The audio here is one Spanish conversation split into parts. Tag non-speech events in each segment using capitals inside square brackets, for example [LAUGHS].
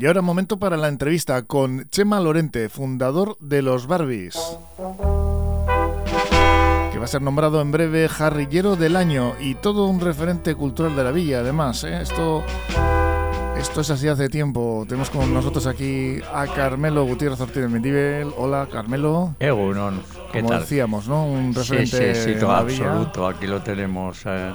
Y ahora momento para la entrevista con Chema Lorente, fundador de los Barbies. Que va a ser nombrado en breve jarrillero del año y todo un referente cultural de la villa, además. ¿eh? Esto, esto es así hace tiempo. Tenemos con nosotros aquí a Carmelo Gutiérrez Ortiz de Mendibel. Hola, Carmelo. Egunon, ¿qué Como tal? decíamos, ¿no? Un referente sí, sí, sí, de la villa. absoluto. Aquí lo tenemos eh,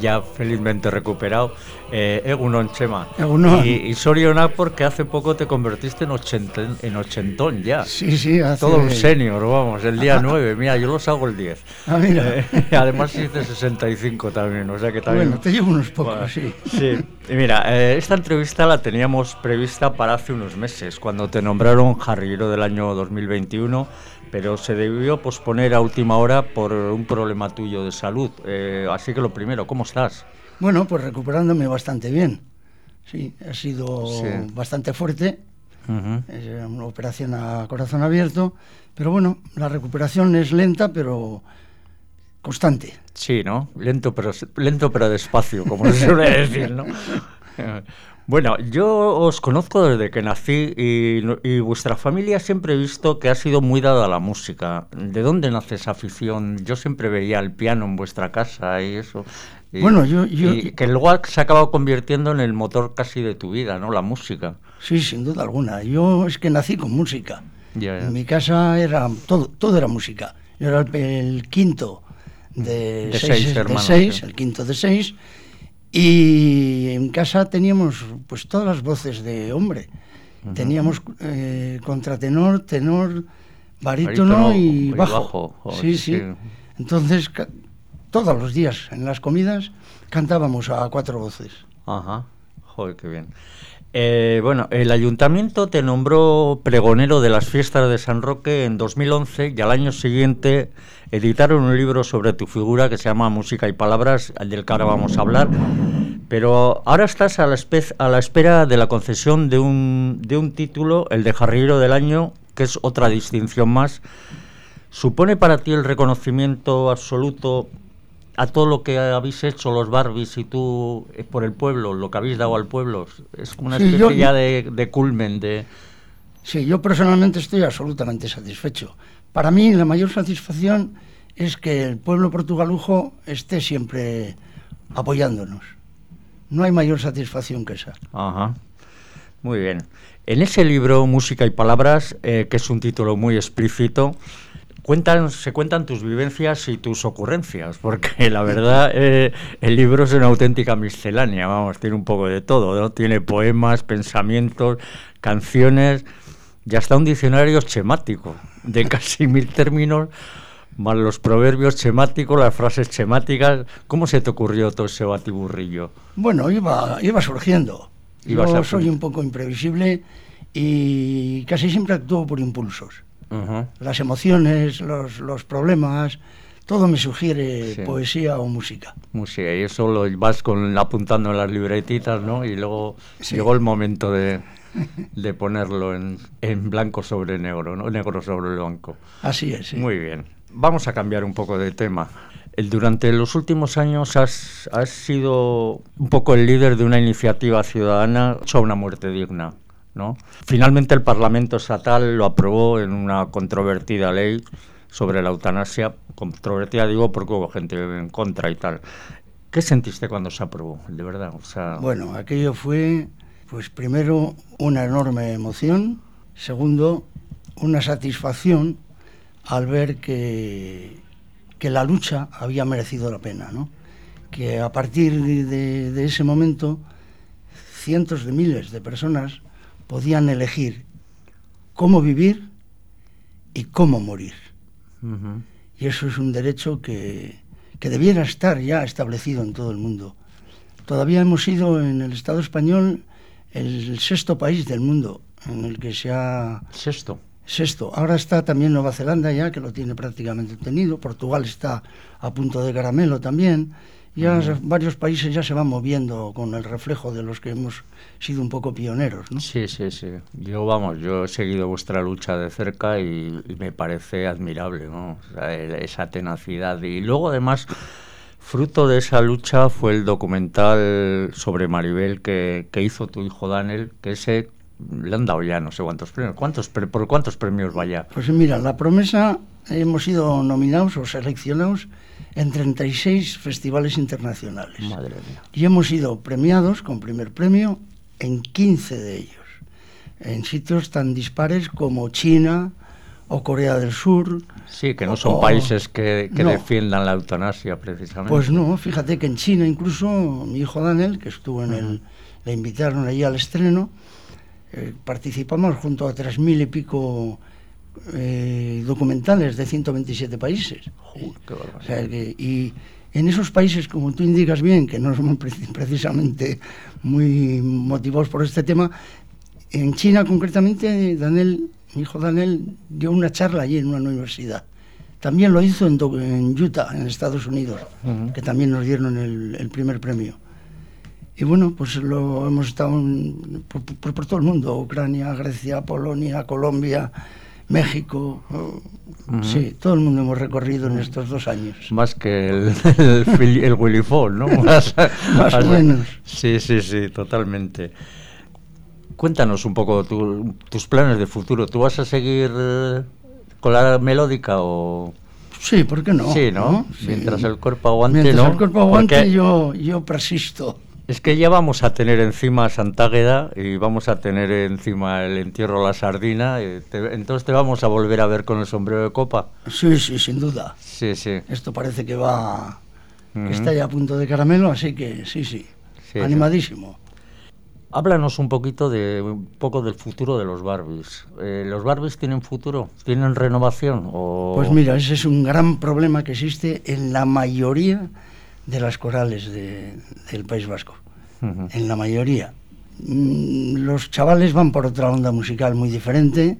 ya felizmente recuperado. Eh, Egunon, Chema. Egunon. Y, y sorionak porque hace poco te convertiste en, ochenten- en ochentón ya. Sí, sí, hace... Todo un senior, vamos, el día [LAUGHS] 9. Mira, yo los hago el 10. Ah, mira. Eh, [LAUGHS] además hice 65 también, o sea que también... Bueno, te llevo unos pocos, Bueno, sí. Sí, y mira, eh, esta entrevista la teníamos prevista para hace unos meses, cuando te nombraron jarrillero del año 2021, pero se debió posponer a última hora por un problema tuyo de salud. Eh, así que lo primero, ¿cómo estás? Bueno, pues recuperándome bastante bien. Sí, ha sido Sí. bastante fuerte. Ujú. Es una operación a corazón abierto. Pero bueno, la recuperación es lenta, pero constante. Sí, ¿no? Lento pero, lento pero despacio, como se suele [LAUGHS] decir, ¿no? [LAUGHS] Bueno, yo os conozco desde que nací y, vuestra familia siempre he visto que ha sido muy dada a la música. ¿De dónde nace esa afición? Yo siempre veía el piano en vuestra casa y eso. Y- Bueno, yo- yo- y que luego se ha acabado convirtiendo en el motor casi de tu vida, ¿no? La música. Sí, sin duda alguna. Yo es que nací con música. En mi casa era todo, todo era música. Yo era el, el quinto de, De seis, seis de hermanos, seis, sí. el quinto de seis. Y en casa teníamos pues todas las voces de hombre. Teníamos eh, contratenor, tenor, barítono, Barítono y y bajo. bajo, joder, sí, sí, sí. Entonces, todos los días en las comidas cantábamos a cuatro voces. Ajá, joder, qué bien. Eh, bueno, el ayuntamiento te nombró pregonero de las fiestas de San Roque en 2011 y al año siguiente editaron un libro sobre tu figura que se llama Música y Palabras, al del que ahora vamos a hablar. Pero ahora estás a la, a la espera de la concesión de un, de un título, el de Jarrillero del Año, que es otra distinción más. ¿Supone para ti el reconocimiento absoluto a todo lo que habéis hecho los Barbies y tú eh, por el pueblo, lo que habéis dado al pueblo? Es como una Sí, especie yo- ya de, de culmen, de... Sí, yo personalmente estoy absolutamente satisfecho. Para mí la mayor satisfacción es que el pueblo portugalujo esté siempre apoyándonos. No hay mayor satisfacción que esa. Ajá. Muy bien. En ese libro, Música y Palabras, eh, que es un título muy explícito, cuentan, se cuentan tus vivencias y tus ocurrencias, porque [LAUGHS] la verdad eh, el libro es una auténtica miscelánea, vamos, tiene un poco de todo, ¿no? Tiene poemas, pensamientos, canciones y hasta un diccionario chemático de [LAUGHS] casi mil términos, más los proverbios chemáticos, las frases chemáticas. ¿Cómo se te ocurrió todo ese batiburrillo? Bueno, iba, iba surgiendo. Yo soy un poco imprevisible y casi siempre actúo por impulsos. Ujú. Las emociones, los, los problemas, todo me sugiere Sí. poesía o música. música y eso lo vas con, apuntando en las libretitas, ¿no? Y luego Sí. llegó el momento de, de ponerlo en, en blanco sobre negro, ¿no? Negro sobre blanco. Así es. sí. Muy bien. Vamos a cambiar un poco de tema. El- durante los últimos años has, has sido un poco el líder de una iniciativa ciudadana a una muerte digna, ¿no? Finalmente el Parlamento Estatal lo aprobó en una controvertida ley sobre la eutanasia. Controvertida digo porque hubo gente en contra y tal. ¿Qué sentiste cuando se aprobó, de verdad? O sea, Bueno, aquello fue, pues primero, una enorme emoción, segundo, una satisfacción al ver que, que la lucha había merecido la pena, ¿no? Que a partir de, de ese momento, cientos de miles de personas podían elegir cómo vivir y cómo morir. ujú. Y eso es un derecho que, que debiera estar ya establecido en todo el mundo. Todavía hemos sido en el Estado español el sexto país del mundo en el que se ha... Sexto. Sexto. Ahora está también Nueva Zelanda ya, que lo tiene prácticamente obtenido. Portugal está a punto de caramelo también. Ya se- varios países ya se van moviendo con el reflejo de los que hemos sido un poco pioneros. ¿no? Sí, sí, sí. Yo, vamos, yo he seguido vuestra lucha de cerca y, y me parece admirable, ¿no? O sea, el- esa tenacidad. Y luego, además, fruto de esa lucha fue el documental sobre Maribel que, que hizo tu hijo Daniel, que ese le han dado ya no sé cuántos premios. ¿Cuántos ¿Por cuántos premios vaya? Pues mira, la promesa hemos sido nominados o seleccionados en 36 festivales internacionales. Madre mía. Y hemos sido premiados con primer premio en 15 de ellos, en sitios tan dispares como China o Corea del Sur. Sí, que no son países que, defiendan la eutanasia precisamente. Pues no, fíjate que en China incluso mi hijo Daniel, que estuvo en el, le invitaron allí al estreno, eh, participamos junto a tres mil y pico eh, documentales de 127 países. y en esos países, como tú indicas bien, que no somos [LAUGHS] precisamente muy motivados por este tema, en China concretamente, Daniel, mi hijo Daniel dio una charla allí en una universidad. También lo hizo en, Utah, en Estados Unidos, que también nos dieron el, primer premio. Y bueno, pues lo hemos estado por, todo el mundo, Ucrania, Grecia, Polonia, Colombia, México, sí, todo el mundo hemos recorrido en estos dos años. Más que el, el, Willy Fall, ¿no? [LAUGHS] Más, o menos. Sí, sí, sí, totalmente. Cuéntanos un poco tus planes de futuro. ¿Tú vas a seguir eh, con la melódica o...? Sí, ¿por qué no? Sí, ¿no? Mientras el cuerpo aguante, Mientras el cuerpo aguante, yo, yo persisto. Es que ya vamos a tener encima Santágueda y vamos a tener encima el entierro La Sardina. entonces te vamos a volver a ver con el sombrero de copa. Sí, sí, sin duda. Sí, sí. Esto parece que va. que está ya a punto de caramelo, así que sí, sí. Animadísimo. Háblanos un poquito de un poco del futuro de los Barbies. Eh, ¿Los Barbies tienen futuro? ¿Tienen renovación? O... Pues mira, ese es un gran problema que existe en la mayoría de las corales del País Vasco, en la mayoría. Mm, los chavales van por otra onda musical muy diferente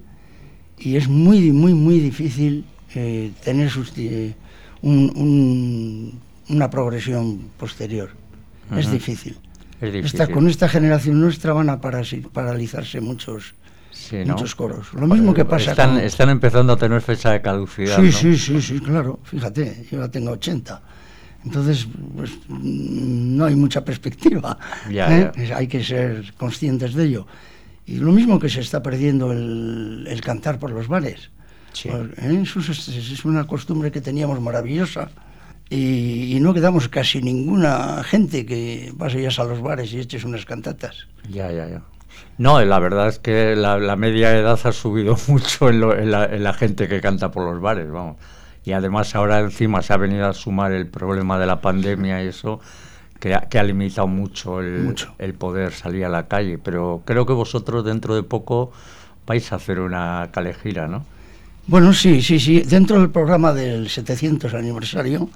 y es muy, muy, muy difícil eh, tener eh, una progresión posterior. Es difícil. Esta, con esta generación nuestra van a paralizarse muchos, muchos coros. Lo mismo que pasa están, están empezando a tener fecha de caducidad. Sí, sí, sí, sí, claro. Fíjate, yo ya tengo 80. Entonces, pues, no hay mucha perspectiva. ¿eh? Hay que ser conscientes de ello. Y lo mismo que se está perdiendo el, cantar por los bares. Pues, ¿eh? es, una costumbre que teníamos maravillosa. Y, no quedamos casi ninguna gente que vayas a los bares y eches unas cantatas. Ya, ya, ya. No, la verdad es que la, media edad ha subido [LAUGHS] mucho en, la, en la gente que canta por los bares, vamos y además ahora encima se ha venido a sumar el problema de la pandemia y eso que ha, que ha limitado mucho el, el poder salir a la calle. Pero creo que vosotros dentro de poco vais a hacer una calejira, ¿no? Bueno, sí, sí, sí. Dentro del programa del 700 aniversario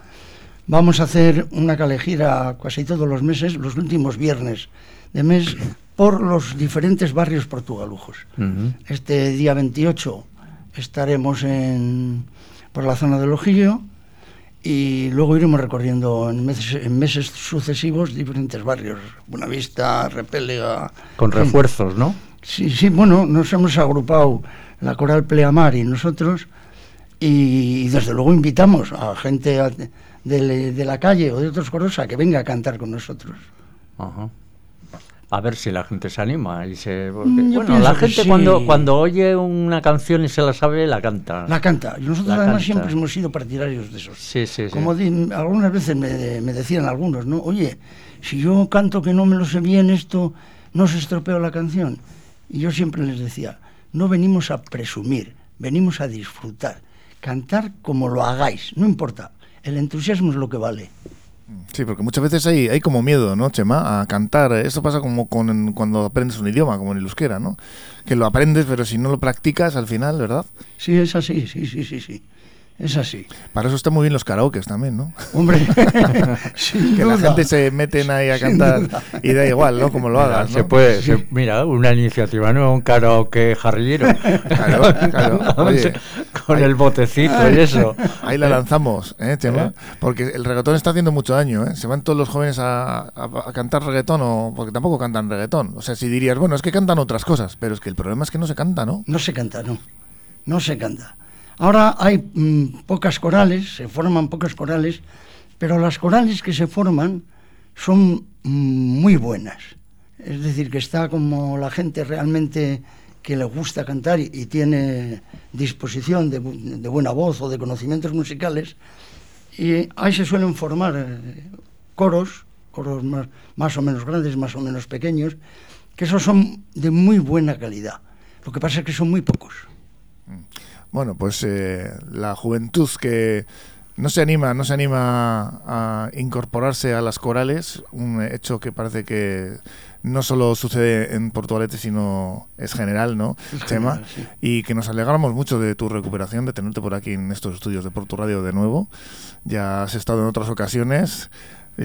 vamos a hacer una calejira casi todos los meses, los últimos viernes de mes, por los diferentes barrios portugalujos. Este día 28 estaremos en por la zona del Ojillo y luego iremos recorriendo en meses, en meses sucesivos diferentes barrios, Buenavista, Repélega... Con refuerzos, ¿no? Sí, sí, bueno, nos hemos agrupado la Coral Pleamar y nosotros y, desde luego invitamos a gente de, de, la calle o de otros coros a que venga a cantar con nosotros. Ajá a ver si la gente se anima y se mm, bueno la gente cuando cuando oye una canción y se la sabe la canta. La canta. Y nosotros además siempre hemos sido partidarios de eso. Sí sí, sí. como algunas veces me, me, decían algunos no oye si yo canto que no me lo sé bien esto no se estropea la canción y yo siempre les decía no venimos a presumir venimos a disfrutar. Cantar como lo hagáis no importa. El entusiasmo es lo que vale Sí, porque muchas veces hay, hay como miedo, ¿no, Chema? A cantar. Esto pasa como con, cuando aprendes un idioma, como en el euskera, ¿no? Que lo aprendes, pero si no lo practicas al final, ¿verdad? Sí, es así, sí, sí, sí, sí. Es así. Para eso están muy bien los karaokes también, ¿no? Hombre, [LAUGHS] que la gente se meten ahí a cantar y da igual, ¿no? Como lo hagas. Se puede, mira, una iniciativa nueva, un karaoke jarrillero. [LAUGHS] Claro, claro. [LAUGHS] [LAUGHS] con el botecito y eso. Ahí la lanzamos, ¿eh, Chema? Porque el reggaetón está haciendo mucho daño, ¿eh? Se van todos los jóvenes a, a, cantar reggaetón, o, porque tampoco cantan reggaetón. O sea, si dirías, bueno, es que cantan otras cosas, pero es que el problema es que no se canta, ¿no? No se canta, no. No se canta. Ahora hay mm, pocas corales, se forman pocas corales, pero las corales que se forman son mm, muy buenas. Es decir, que está como la gente realmente que le gusta cantar y, tiene disposición de, buena voz o de conocimientos musicales. Y ahí se suelen formar eh, coros, coros más, más o menos grandes, más o menos pequeños, que esos son de muy buena calidad. Lo que pasa es que son muy pocos. Mm. Bueno, pues eh, la juventud que no se anima, no se anima a incorporarse a las corales, un hecho que parece que no solo sucede en Portugalete, sino es general, ¿no, Chema? Y que nos alegramos mucho de tu recuperación, de tenerte por aquí en estos estudios de Porto Radio de nuevo. Ya has estado en otras ocasiones.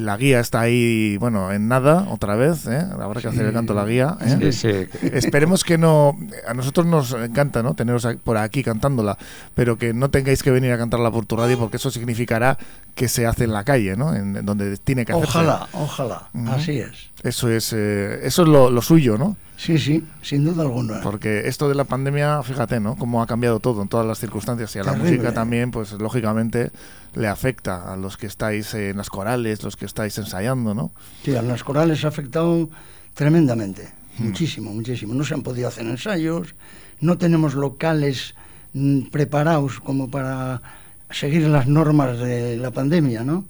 La guía está ahí, bueno, en nada, otra vez, ¿eh? Habrá que hacer el canto la guía. ¿eh? Esperemos que no. A nosotros nos encanta, ¿no? Teneros por aquí cantándola, pero que no tengáis que venir a cantarla por tu radio, porque eso significará que se hace en la calle, ¿no? En, donde tiene que hacerse. Ojalá, ojalá, así es. Eso es, eh, eso es lo, suyo, ¿no? Sí, sí, sin duda alguna. Porque esto de la pandemia, fíjate, ¿no? Cómo ha cambiado todo en todas las circunstancias y a la música también, pues lógicamente le afecta a los que estáis en las corales, los que estáis ensayando, ¿no? Sí, a las corales ha afectado tremendamente, hmm. muchísimo, muchísimo. No se han podido hacer ensayos, no tenemos locales mm, preparados como para seguir las normas de la pandemia, ¿no?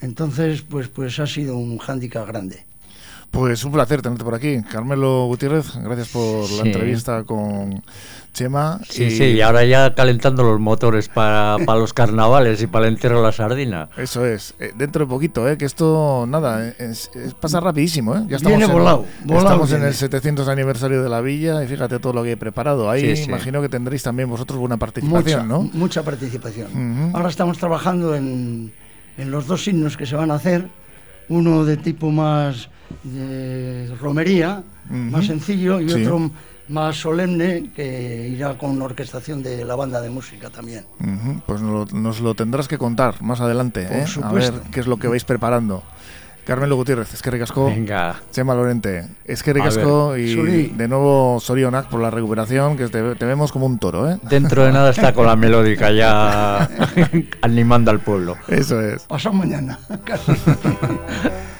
Entonces, pues, pues ha sido un hándicap grande. Pues un placer tenerte por aquí. Carmelo Gutiérrez, gracias por la entrevista con Chema. Sí, y... sí, y ahora ya calentando los motores para, los carnavales y para el entierro de la sardina. Eso es, eh, dentro de poquito, eh, que esto, nada, pasa rapidísimo. Eh. Ya estamos, viene volado, en, estamos en el 700 aniversario de la villa y fíjate todo lo que he preparado. Ahí imagino que tendréis también vosotros buena participación, mucha, ¿no? Mucha participación. Ahora estamos trabajando en, en los dos signos que se van a hacer, uno de tipo más de romería, más sencillo, y otro más solemne que irá con orquestación de la banda de música también. Pues nos lo, tendrás que contar más adelante, ¿eh? a ver qué es lo que vais preparando. Carmelo Gutiérrez, es que ricasco. Venga. Chema Lorente, es que ricasco y de nuevo Sorionak por la recuperación, que te, vemos como un toro, ¿eh? Dentro de nada está con la melódica ya [LAUGHS] animando al pueblo. Eso es. Pasado mañana. [LAUGHS]